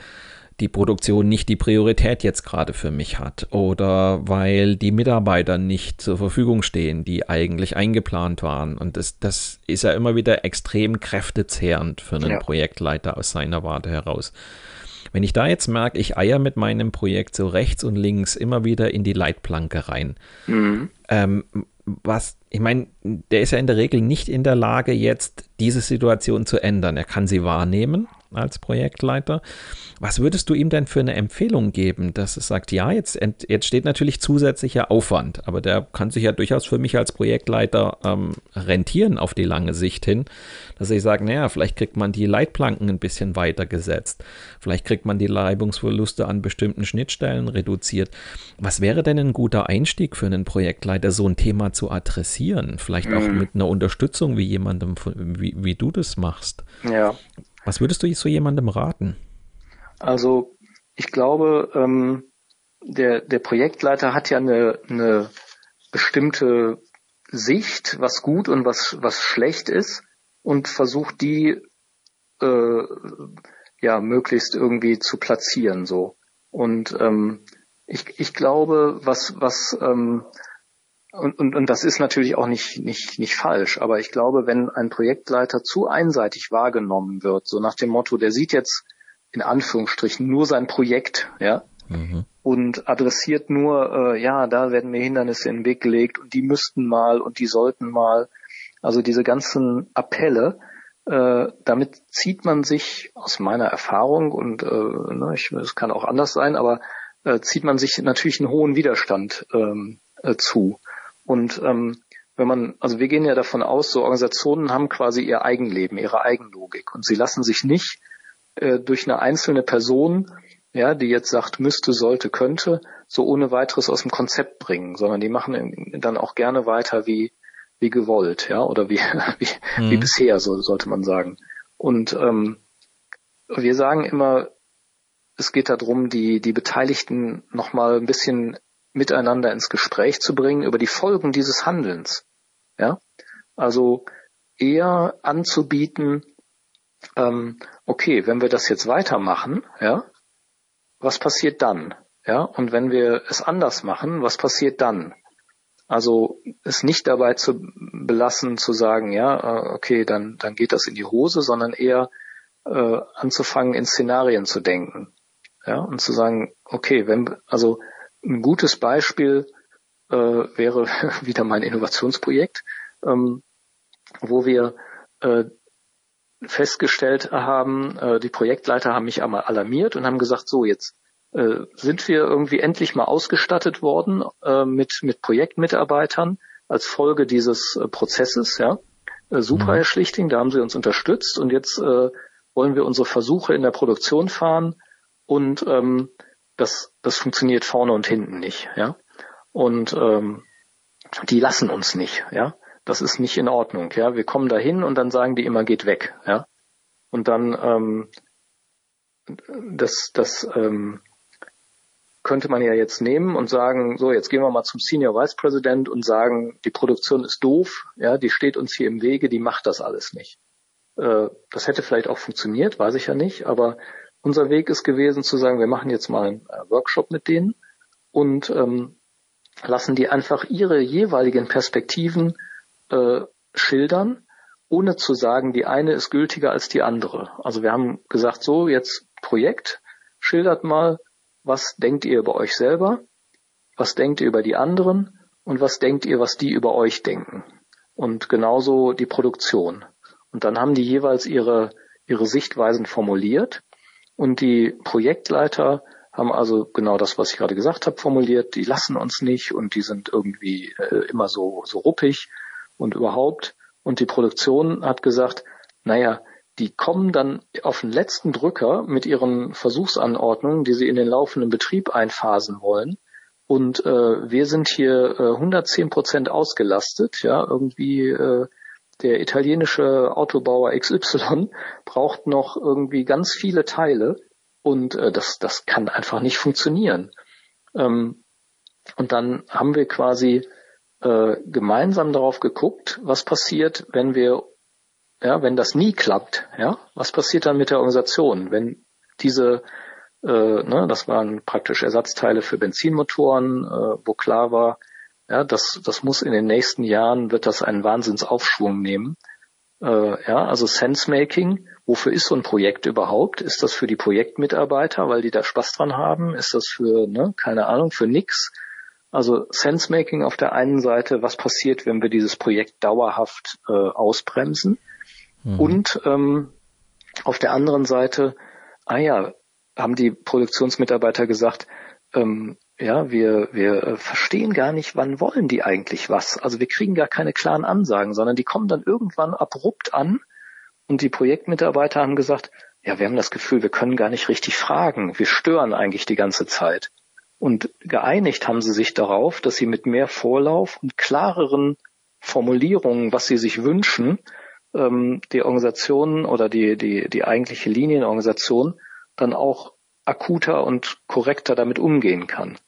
die Produktion nicht die Priorität jetzt gerade für mich hat oder weil die Mitarbeiter nicht zur Verfügung stehen, die eigentlich eingeplant waren. Und das, das ist ja immer wieder extrem kräftezehrend für einen ja. Projektleiter aus seiner Warte heraus. Wenn ich da jetzt merke, ich eier mit meinem Projekt so rechts und links immer wieder in die Leitplanke rein, mhm. ähm, was, ich meine, der ist ja in der Regel nicht in der Lage, jetzt diese Situation zu ändern. Er kann sie wahrnehmen, als Projektleiter. Was würdest du ihm denn für eine Empfehlung geben, dass es sagt, ja, jetzt, jetzt steht natürlich zusätzlicher Aufwand, aber der kann sich ja durchaus für mich als Projektleiter ähm, rentieren auf die lange Sicht hin, dass ich sage, naja, vielleicht kriegt man die Leitplanken ein bisschen weiter gesetzt, vielleicht kriegt man die Reibungsverluste an bestimmten Schnittstellen reduziert. Was wäre denn ein guter Einstieg für einen Projektleiter, so ein Thema zu adressieren? Vielleicht auch mhm. mit einer Unterstützung wie jemandem, wie, wie du das machst. Ja. Was würdest du so jemandem raten? Also ich glaube, ähm, der, der Projektleiter hat ja eine, eine bestimmte Sicht, was gut und was, was schlecht ist und versucht die äh, ja möglichst irgendwie zu platzieren so. Und ähm, ich, ich glaube, was, was ähm, und, und, und das ist natürlich auch nicht, nicht, nicht falsch, aber ich glaube, wenn ein Projektleiter zu einseitig wahrgenommen wird, so nach dem Motto, der sieht jetzt in Anführungsstrichen nur sein Projekt, ja, mhm. und adressiert nur, äh, ja, da werden mir Hindernisse in den Weg gelegt und die müssten mal und die sollten mal, also diese ganzen Appelle, äh, damit zieht man sich aus meiner Erfahrung und äh, ne, ich, es kann auch anders sein, aber äh, zieht man sich natürlich einen hohen Widerstand ähm, äh, zu. Und ähm, wenn man, also wir gehen ja davon aus, so Organisationen haben quasi ihr Eigenleben, ihre Eigenlogik und sie lassen sich nicht äh, durch eine einzelne Person, ja, die jetzt sagt, müsste, sollte, könnte, so ohne weiteres aus dem Konzept bringen, sondern die machen dann auch gerne weiter wie wie gewollt, ja, oder wie wie, mhm. wie bisher, so sollte man sagen. Und ähm, wir sagen immer, es geht darum, die die Beteiligten nochmal ein bisschen miteinander ins Gespräch zu bringen über die Folgen dieses Handelns. Ja, also eher anzubieten, ähm, okay, wenn wir das jetzt weitermachen, ja, was passiert dann? Ja, und wenn wir es anders machen, was passiert dann? Also es nicht dabei zu belassen, zu sagen, ja, äh, okay, dann, dann geht das in die Hose, sondern eher äh, anzufangen, in Szenarien zu denken. Ja, und zu sagen, okay, wenn, also ein gutes Beispiel äh, wäre wieder mein Innovationsprojekt, ähm, wo wir äh, festgestellt haben, äh, die Projektleiter haben mich einmal alarmiert und haben gesagt, so jetzt äh, sind wir irgendwie endlich mal ausgestattet worden äh, mit, mit Projektmitarbeitern als Folge dieses äh, Prozesses, ja. Äh, super, mhm. Herr Schlichting, da haben Sie uns unterstützt und jetzt äh, wollen wir unsere Versuche in der Produktion fahren und ähm, das, das funktioniert vorne und hinten nicht, ja. Und ähm, die lassen uns nicht, ja. Das ist nicht in Ordnung, ja. Wir kommen dahin und dann sagen die immer, geht weg, ja. Und dann ähm, das, das ähm, könnte man ja jetzt nehmen und sagen, so, jetzt gehen wir mal zum Senior Vice President und sagen, die Produktion ist doof, ja, die steht uns hier im Wege, die macht das alles nicht. Äh, das hätte vielleicht auch funktioniert, weiß ich ja nicht, aber unser Weg ist gewesen zu sagen, wir machen jetzt mal einen äh, Workshop mit denen und ähm, lassen die einfach ihre jeweiligen Perspektiven äh, schildern, ohne zu sagen, die eine ist gültiger als die andere. Also wir haben gesagt, so jetzt Projekt, schildert mal, was denkt ihr über euch selber, was denkt ihr über die anderen und was denkt ihr, was die über euch denken. Und genauso die Produktion. Und dann haben die jeweils ihre, ihre Sichtweisen formuliert und die Projektleiter haben also genau das, was ich gerade gesagt habe, formuliert. Die lassen uns nicht und die sind irgendwie äh, immer so, so ruppig und überhaupt. Und die Produktion hat gesagt, naja, die kommen dann auf den letzten Drücker mit ihren Versuchsanordnungen, die sie in den laufenden Betrieb einphasen wollen. Und äh, wir sind hier äh, 110 Prozent ausgelastet, ja, irgendwie äh, der italienische Autobauer XY braucht noch irgendwie ganz viele Teile und äh, das, das kann einfach nicht funktionieren. Ähm, und dann haben wir quasi äh, gemeinsam darauf geguckt, was passiert, wenn wir, ja, wenn das nie klappt, ja, was passiert dann mit der Organisation, wenn diese, äh, ne, das waren praktisch Ersatzteile für Benzinmotoren, äh, wo klar war, ja, das, das muss in den nächsten Jahren, wird das einen Wahnsinnsaufschwung nehmen. Äh, ja, also Sensemaking, wofür ist so ein Projekt überhaupt? Ist das für die Projektmitarbeiter, weil die da Spaß dran haben? Ist das für, ne, keine Ahnung, für nix? Also Sensemaking auf der einen Seite, was passiert, wenn wir dieses Projekt dauerhaft äh, ausbremsen? Mhm. Und ähm, Auf der anderen Seite, ah ja, haben die Produktionsmitarbeiter gesagt, ähm, ja, wir, wir äh, verstehen gar nicht, wann wollen die eigentlich was. Also wir kriegen gar keine klaren Ansagen, sondern die kommen dann irgendwann abrupt an und die Projektmitarbeiter haben gesagt, ja, wir haben das Gefühl, wir können gar nicht richtig fragen. Wir stören eigentlich die ganze Zeit. Und geeinigt haben sie sich darauf, dass sie mit mehr Vorlauf und klareren Formulierungen, was sie sich wünschen, ähm, die Organisation oder die, die, die eigentliche Linienorganisation dann auch akuter und korrekter damit umgehen kann.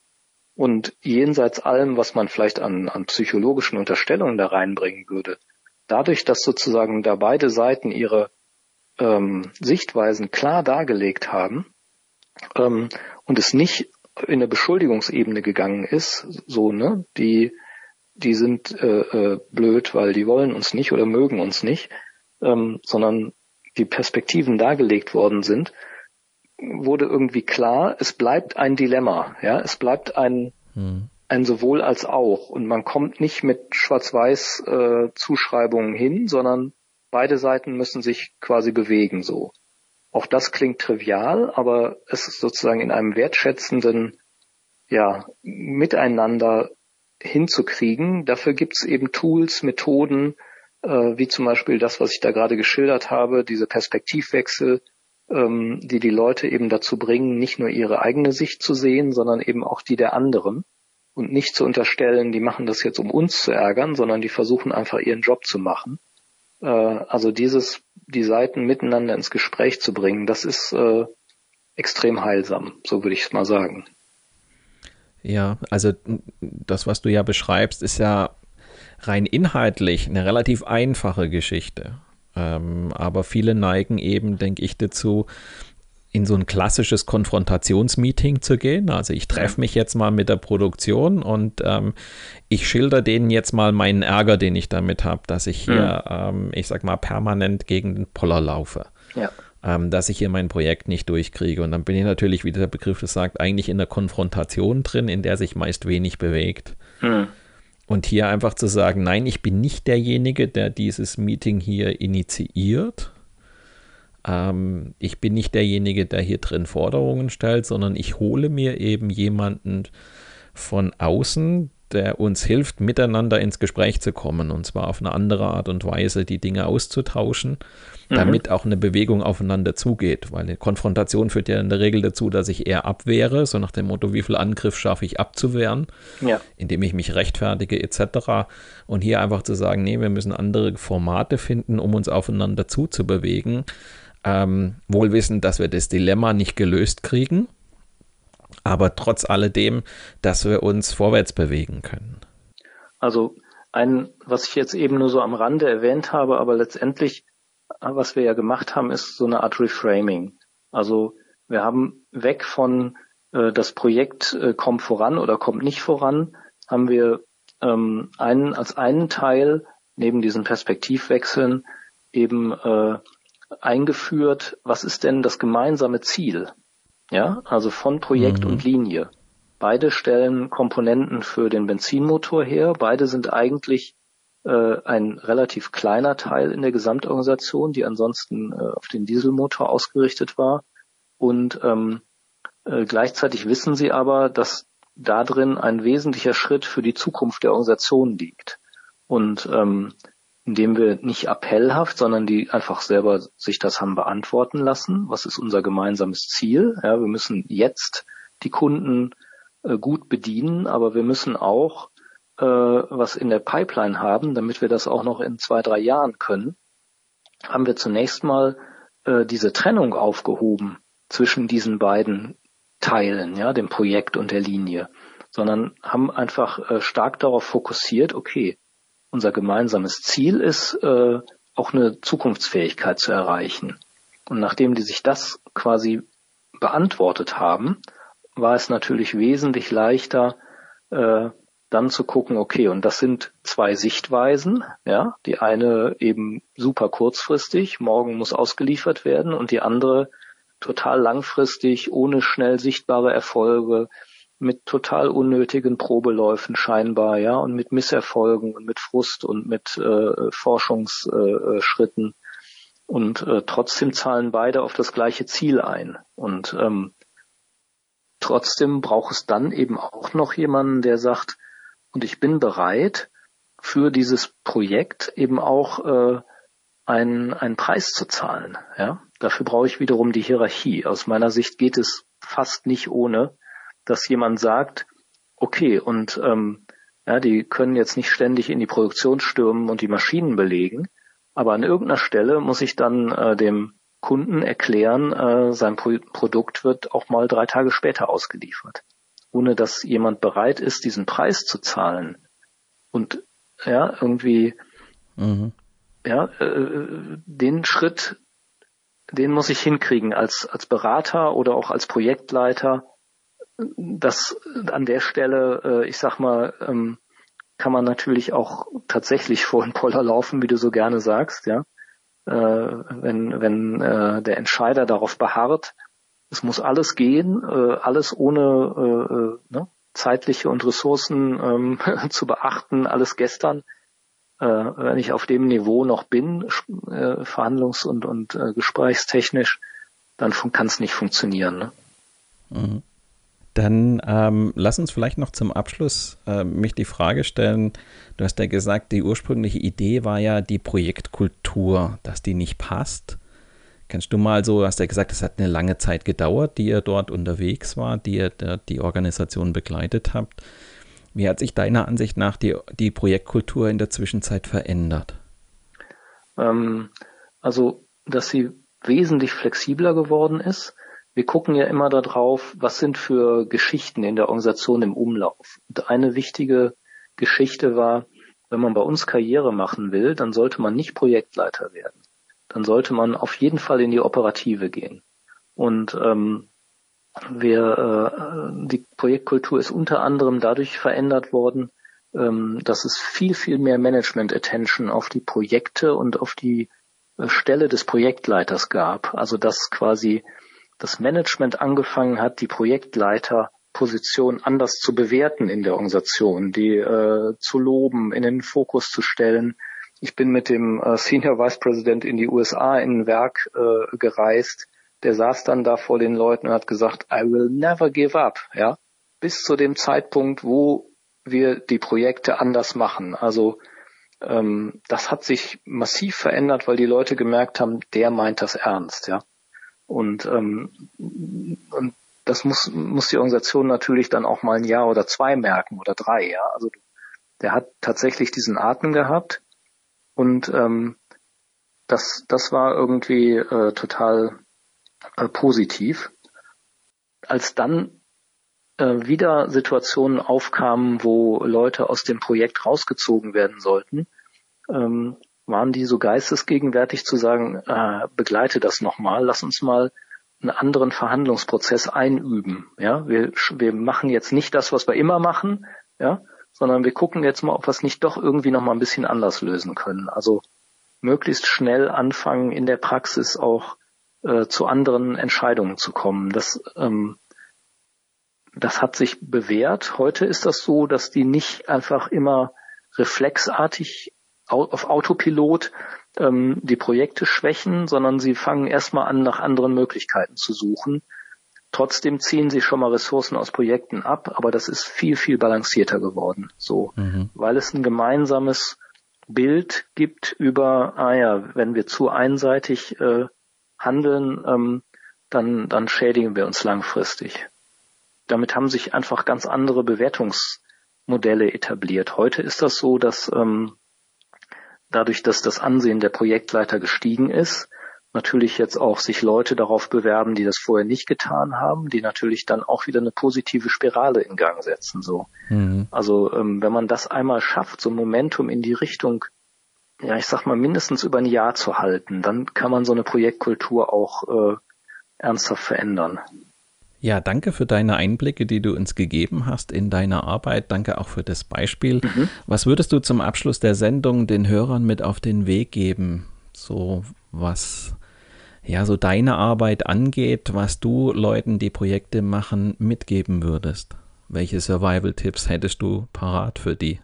Und jenseits allem, was man vielleicht an, an psychologischen Unterstellungen da reinbringen würde, dadurch, dass sozusagen da beide Seiten ihre ähm, Sichtweisen klar dargelegt haben ähm, und es nicht in der Beschuldigungsebene gegangen ist, so, ne, die, die sind äh, äh, blöd, weil die wollen uns nicht oder mögen uns nicht, ähm, sondern die Perspektiven dargelegt worden sind, wurde irgendwie klar, es bleibt ein Dilemma, ja, es bleibt ein, hm. ein sowohl als auch und man kommt nicht mit schwarz-weiß äh, Zuschreibungen hin, sondern beide Seiten müssen sich quasi bewegen so. Auch das klingt trivial, aber es ist sozusagen in einem wertschätzenden ja, Miteinander hinzukriegen. Dafür gibt es eben Tools, Methoden, äh, wie zum Beispiel das, was ich da gerade geschildert habe, diese Perspektivwechsel, ähm, die die Leute eben dazu bringen, nicht nur ihre eigene Sicht zu sehen, sondern eben auch die der anderen und nicht zu unterstellen, die machen das jetzt, um uns zu ärgern, sondern die versuchen einfach ihren Job zu machen. Äh, also dieses, die Seiten miteinander ins Gespräch zu bringen, das ist äh, extrem heilsam, so würde ich es mal sagen. Ja, also das, was du ja beschreibst, ist ja rein inhaltlich eine relativ einfache Geschichte. Ähm, aber viele neigen eben, denke ich, dazu, in so ein klassisches Konfrontationsmeeting zu gehen. Also ich treffe mich jetzt mal mit der Produktion und ähm, ich schilder denen jetzt mal meinen Ärger, den ich damit habe, dass ich hier, mhm. ähm, ich sag mal, permanent gegen den Poller laufe. Ja. Ähm, dass ich hier mein Projekt nicht durchkriege. Und dann bin ich natürlich, wie der Begriff das sagt, eigentlich in der Konfrontation drin, in der sich meist wenig bewegt. Mhm. Und hier einfach zu sagen, nein, ich bin nicht derjenige, der dieses Meeting hier initiiert. Ähm, ich bin nicht derjenige, der hier drin Forderungen stellt, sondern ich hole mir eben jemanden von außen, der uns hilft, miteinander ins Gespräch zu kommen. Und zwar auf eine andere Art und Weise, die Dinge auszutauschen damit mhm. auch eine Bewegung aufeinander zugeht. Weil eine Konfrontation führt ja in der Regel dazu, dass ich eher abwehre, so nach dem Motto, wie viel Angriff schaffe ich abzuwehren, ja. indem ich mich rechtfertige etc. Und hier einfach zu sagen, nee, wir müssen andere Formate finden, um uns aufeinander zuzubewegen. Ähm, wohl wissend, dass wir das Dilemma nicht gelöst kriegen, aber trotz alledem, dass wir uns vorwärts bewegen können. Also ein, was ich jetzt eben nur so am Rande erwähnt habe, aber letztendlich was wir ja gemacht haben, ist so eine Art Reframing. Also wir haben weg von äh, das Projekt äh, kommt voran oder kommt nicht voran, haben wir ähm, einen, als einen Teil neben diesen Perspektivwechseln eben äh, eingeführt, was ist denn das gemeinsame Ziel? Ja, also von Projekt mhm. und Linie. Beide stellen Komponenten für den Benzinmotor her. Beide sind eigentlich äh, ein relativ kleiner Teil in der Gesamtorganisation, die ansonsten äh, auf den Dieselmotor ausgerichtet war. Und ähm, äh, gleichzeitig wissen sie aber, dass da drin ein wesentlicher Schritt für die Zukunft der Organisation liegt. Und ähm, indem wir nicht appellhaft, sondern die einfach selber sich das haben beantworten lassen. Was ist unser gemeinsames Ziel? Ja, wir müssen jetzt die Kunden äh, gut bedienen, aber wir müssen auch äh, was in der Pipeline haben, damit wir das auch noch in zwei, drei Jahren können, haben wir zunächst mal äh, diese Trennung aufgehoben zwischen diesen beiden Teilen, ja, dem Projekt und der Linie, sondern haben einfach äh, stark darauf fokussiert, okay, unser gemeinsames Ziel ist, äh, auch eine Zukunftsfähigkeit zu erreichen. Und nachdem die sich das quasi beantwortet haben, war es natürlich wesentlich leichter, äh, dann zu gucken, okay, und das sind zwei Sichtweisen, ja, die eine eben super kurzfristig, morgen muss ausgeliefert werden und die andere total langfristig, ohne schnell sichtbare Erfolge, mit total unnötigen Probeläufen scheinbar, ja, und mit Misserfolgen und mit Frust und mit äh, Forschungsschritten. Und äh, trotzdem zahlen beide auf das gleiche Ziel ein. Und ähm, trotzdem braucht es dann eben auch noch jemanden, der sagt, und ich bin bereit, für dieses Projekt eben auch äh, einen, einen Preis zu zahlen. Ja? Dafür brauche ich wiederum die Hierarchie. Aus meiner Sicht geht es fast nicht ohne, dass jemand sagt, okay, und ähm, ja, die können jetzt nicht ständig in die Produktion stürmen und die Maschinen belegen, aber an irgendeiner Stelle muss ich dann äh, dem Kunden erklären, äh, sein Pro Produkt wird auch mal drei Tage später ausgeliefert. Ohne dass jemand bereit ist, diesen Preis zu zahlen und ja, irgendwie mhm. ja, äh, den Schritt, den muss ich hinkriegen als, als Berater oder auch als Projektleiter, dass an der Stelle, äh, ich sag mal, ähm, kann man natürlich auch tatsächlich vor den Poller laufen, wie du so gerne sagst, ja. Äh, wenn wenn äh, der Entscheider darauf beharrt, es muss alles gehen, äh, alles ohne äh, äh ne, zeitliche und Ressourcen ähm, zu beachten, alles gestern. Äh, wenn ich auf dem Niveau noch bin, äh, verhandlungs- und, und äh, gesprächstechnisch, dann kann es nicht funktionieren. Ne? Mhm. Dann ähm, lass uns vielleicht noch zum Abschluss äh, mich die Frage stellen. Du hast ja gesagt, die ursprüngliche Idee war ja die Projektkultur, dass die nicht passt. Kannst du mal so, hast ja gesagt, es hat eine lange Zeit gedauert, die ihr dort unterwegs war, die ihr die Organisation begleitet habt. Wie hat sich deiner Ansicht nach die, die Projektkultur in der Zwischenzeit verändert? Ähm, also, dass sie wesentlich flexibler geworden ist wir gucken ja immer darauf, was sind für Geschichten in der Organisation im Umlauf. Und eine wichtige Geschichte war, wenn man bei uns Karriere machen will, dann sollte man nicht Projektleiter werden. Dann sollte man auf jeden Fall in die Operative gehen. Und ähm, wir, äh, die Projektkultur ist unter anderem dadurch verändert worden, ähm, dass es viel, viel mehr Management-Attention auf die Projekte und auf die äh, Stelle des Projektleiters gab. Also dass quasi das Management angefangen hat, die Projektleiterposition anders zu bewerten in der Organisation, die äh, zu loben, in den Fokus zu stellen. Ich bin mit dem äh, Senior Vice President in die USA in ein Werk äh, gereist. Der saß dann da vor den Leuten und hat gesagt, I will never give up, ja, bis zu dem Zeitpunkt, wo wir die Projekte anders machen. Also ähm, das hat sich massiv verändert, weil die Leute gemerkt haben, der meint das ernst, ja. Und, ähm, und das muss, muss die Organisation natürlich dann auch mal ein Jahr oder zwei merken oder drei, ja. Also der hat tatsächlich diesen Atem gehabt und ähm, das, das war irgendwie äh, total äh, positiv. Als dann äh, wieder Situationen aufkamen, wo Leute aus dem Projekt rausgezogen werden sollten, ähm, waren die so geistesgegenwärtig zu sagen, äh, begleite das nochmal, lass uns mal einen anderen Verhandlungsprozess einüben. Ja, wir, wir machen jetzt nicht das, was wir immer machen, ja, sondern wir gucken jetzt mal, ob wir es nicht doch irgendwie nochmal ein bisschen anders lösen können. Also möglichst schnell anfangen, in der Praxis auch äh, zu anderen Entscheidungen zu kommen. Das, ähm, das hat sich bewährt. Heute ist das so, dass die nicht einfach immer reflexartig auf Autopilot ähm, die Projekte schwächen, sondern sie fangen erstmal an, nach anderen Möglichkeiten zu suchen. Trotzdem ziehen sie schon mal Ressourcen aus Projekten ab, aber das ist viel, viel balancierter geworden, so, mhm. weil es ein gemeinsames Bild gibt über, ah ja, wenn wir zu einseitig äh, handeln, ähm, dann, dann schädigen wir uns langfristig. Damit haben sich einfach ganz andere Bewertungsmodelle etabliert. Heute ist das so, dass ähm, dadurch, dass das Ansehen der Projektleiter gestiegen ist, natürlich jetzt auch sich Leute darauf bewerben, die das vorher nicht getan haben, die natürlich dann auch wieder eine positive Spirale in Gang setzen. So, mhm. also ähm, wenn man das einmal schafft, so ein Momentum in die Richtung, ja, ich sag mal mindestens über ein Jahr zu halten, dann kann man so eine Projektkultur auch äh, ernsthaft verändern. Ja, danke für deine Einblicke, die du uns gegeben hast in deiner Arbeit. Danke auch für das Beispiel. Mhm. Was würdest du zum Abschluss der Sendung den Hörern mit auf den Weg geben? So was ja so deine Arbeit angeht, was du Leuten, die Projekte machen, mitgeben würdest? Welche Survival-Tipps hättest du parat für die?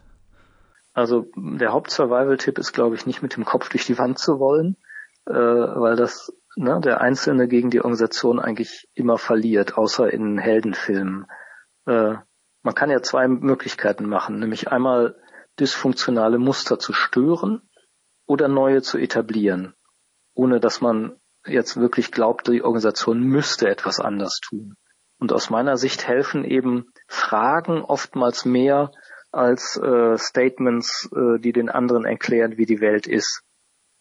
Also der Haupt-Survival-Tipp ist, glaube ich, nicht mit dem Kopf durch die Wand zu wollen, äh, weil das ne, der Einzelne gegen die Organisation eigentlich immer verliert, außer in Heldenfilmen. Äh, man kann ja zwei Möglichkeiten machen, nämlich einmal dysfunktionale Muster zu stören oder neue zu etablieren, ohne dass man jetzt wirklich glaubt, die Organisation müsste etwas anders tun. Und aus meiner Sicht helfen eben Fragen oftmals mehr als äh, Statements, äh, die den anderen erklären, wie die Welt ist.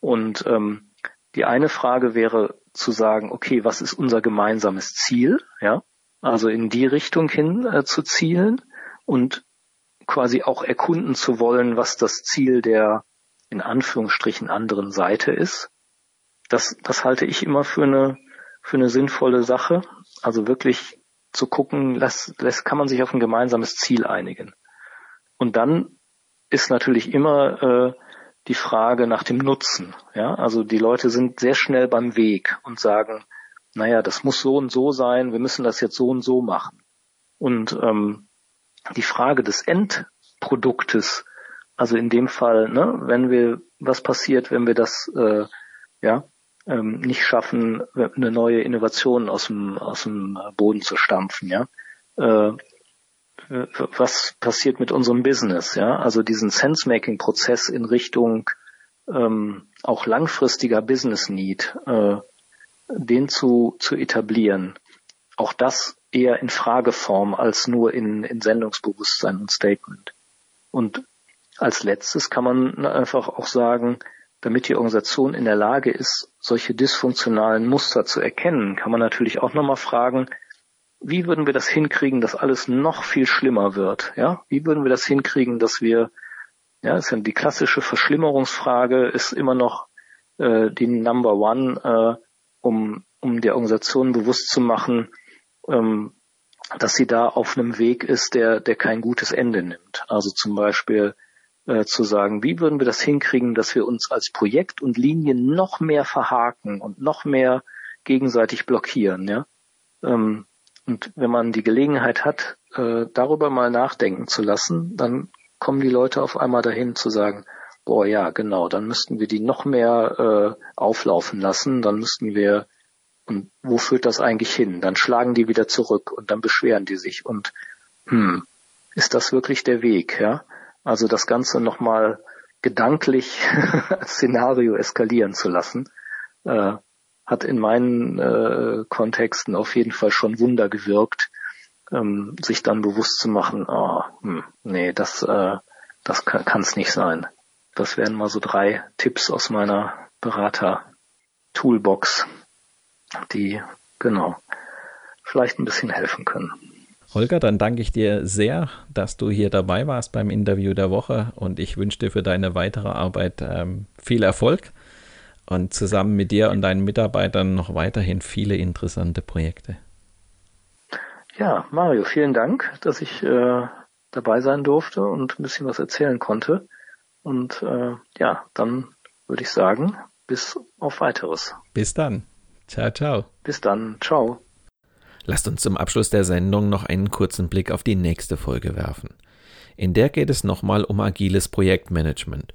Und ähm, die eine Frage wäre zu sagen, okay, was ist unser gemeinsames Ziel? Ja, also in die Richtung hin äh, zu zielen und quasi auch erkunden zu wollen, was das Ziel der in Anführungsstrichen anderen Seite ist. Das, das halte ich immer für eine, für eine sinnvolle Sache. Also wirklich zu gucken, lässt, lässt, kann man sich auf ein gemeinsames Ziel einigen. Und dann ist natürlich immer äh, die Frage nach dem Nutzen. Ja, also die Leute sind sehr schnell beim Weg und sagen, naja, das muss so und so sein, wir müssen das jetzt so und so machen. Und ähm, die Frage des Endproduktes, also in dem Fall, ne, wenn wir, was passiert, wenn wir das äh, ja ähm, nicht schaffen, eine neue Innovation aus dem aus dem Boden zu stampfen, ja. Äh, was passiert mit unserem Business, ja? Also diesen Sense-Making-Prozess in Richtung ähm, auch langfristiger Business Need, äh, den zu, zu etablieren. Auch das eher in Frageform als nur in, in Sendungsbewusstsein und Statement. Und als letztes kann man einfach auch sagen, damit die Organisation in der Lage ist, solche dysfunktionalen Muster zu erkennen, kann man natürlich auch nochmal fragen, wie würden wir das hinkriegen, dass alles noch viel schlimmer wird? Ja, wie würden wir das hinkriegen, dass wir, ja, ist ja die klassische Verschlimmerungsfrage ist immer noch äh, die Number One, äh, um um der Organisation bewusst zu machen, ähm, dass sie da auf einem Weg ist, der der kein gutes Ende nimmt. Also zum Beispiel äh, zu sagen, wie würden wir das hinkriegen, dass wir uns als Projekt und Linie noch mehr verhaken und noch mehr gegenseitig blockieren, ja. Ähm, und wenn man die Gelegenheit hat, äh, darüber mal nachdenken zu lassen, dann kommen die Leute auf einmal dahin zu sagen, boah, ja, genau, dann müssten wir die noch mehr äh, auflaufen lassen, dann müssten wir, und wo führt das eigentlich hin? Dann schlagen die wieder zurück und dann beschweren die sich und, hm, ist das wirklich der Weg, ja? Also das Ganze nochmal gedanklich als Szenario eskalieren zu lassen, äh, hat in meinen äh, Kontexten auf jeden Fall schon Wunder gewirkt, ähm, sich dann bewusst zu machen, oh, hm, nee, das, äh, das kann es nicht sein. Das wären mal so drei Tipps aus meiner Berater-Toolbox, die, genau, vielleicht ein bisschen helfen können. Holger, dann danke ich dir sehr, dass du hier dabei warst beim Interview der Woche und ich wünsche dir für deine weitere Arbeit ähm, viel Erfolg und zusammen mit dir und deinen Mitarbeitern noch weiterhin viele interessante Projekte. Ja, Mario, vielen Dank, dass ich äh, dabei sein durfte und ein bisschen was erzählen konnte. Und äh, ja, dann würde ich sagen, bis auf weiteres. Bis dann. Ciao, ciao. Bis dann. Ciao. Lasst uns zum Abschluss der Sendung noch einen kurzen Blick auf die nächste Folge werfen. In der geht es nochmal um agiles Projektmanagement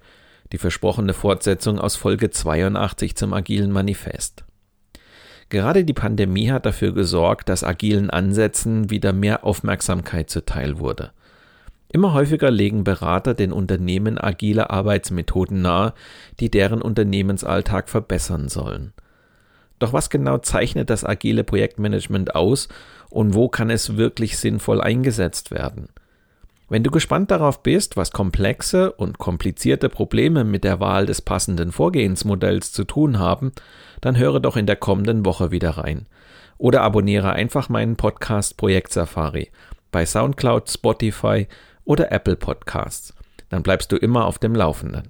die versprochene Fortsetzung aus Folge 82 zum agilen Manifest. Gerade die Pandemie hat dafür gesorgt, dass agilen Ansätzen wieder mehr Aufmerksamkeit zuteil wurde. Immer häufiger legen Berater den Unternehmen agile Arbeitsmethoden nahe, die deren Unternehmensalltag verbessern sollen. Doch was genau zeichnet das agile Projektmanagement aus und wo kann es wirklich sinnvoll eingesetzt werden? Wenn du gespannt darauf bist, was komplexe und komplizierte Probleme mit der Wahl des passenden Vorgehensmodells zu tun haben, dann höre doch in der kommenden Woche wieder rein. Oder abonniere einfach meinen Podcast Projekt Safari bei SoundCloud, Spotify oder Apple Podcasts. Dann bleibst du immer auf dem Laufenden.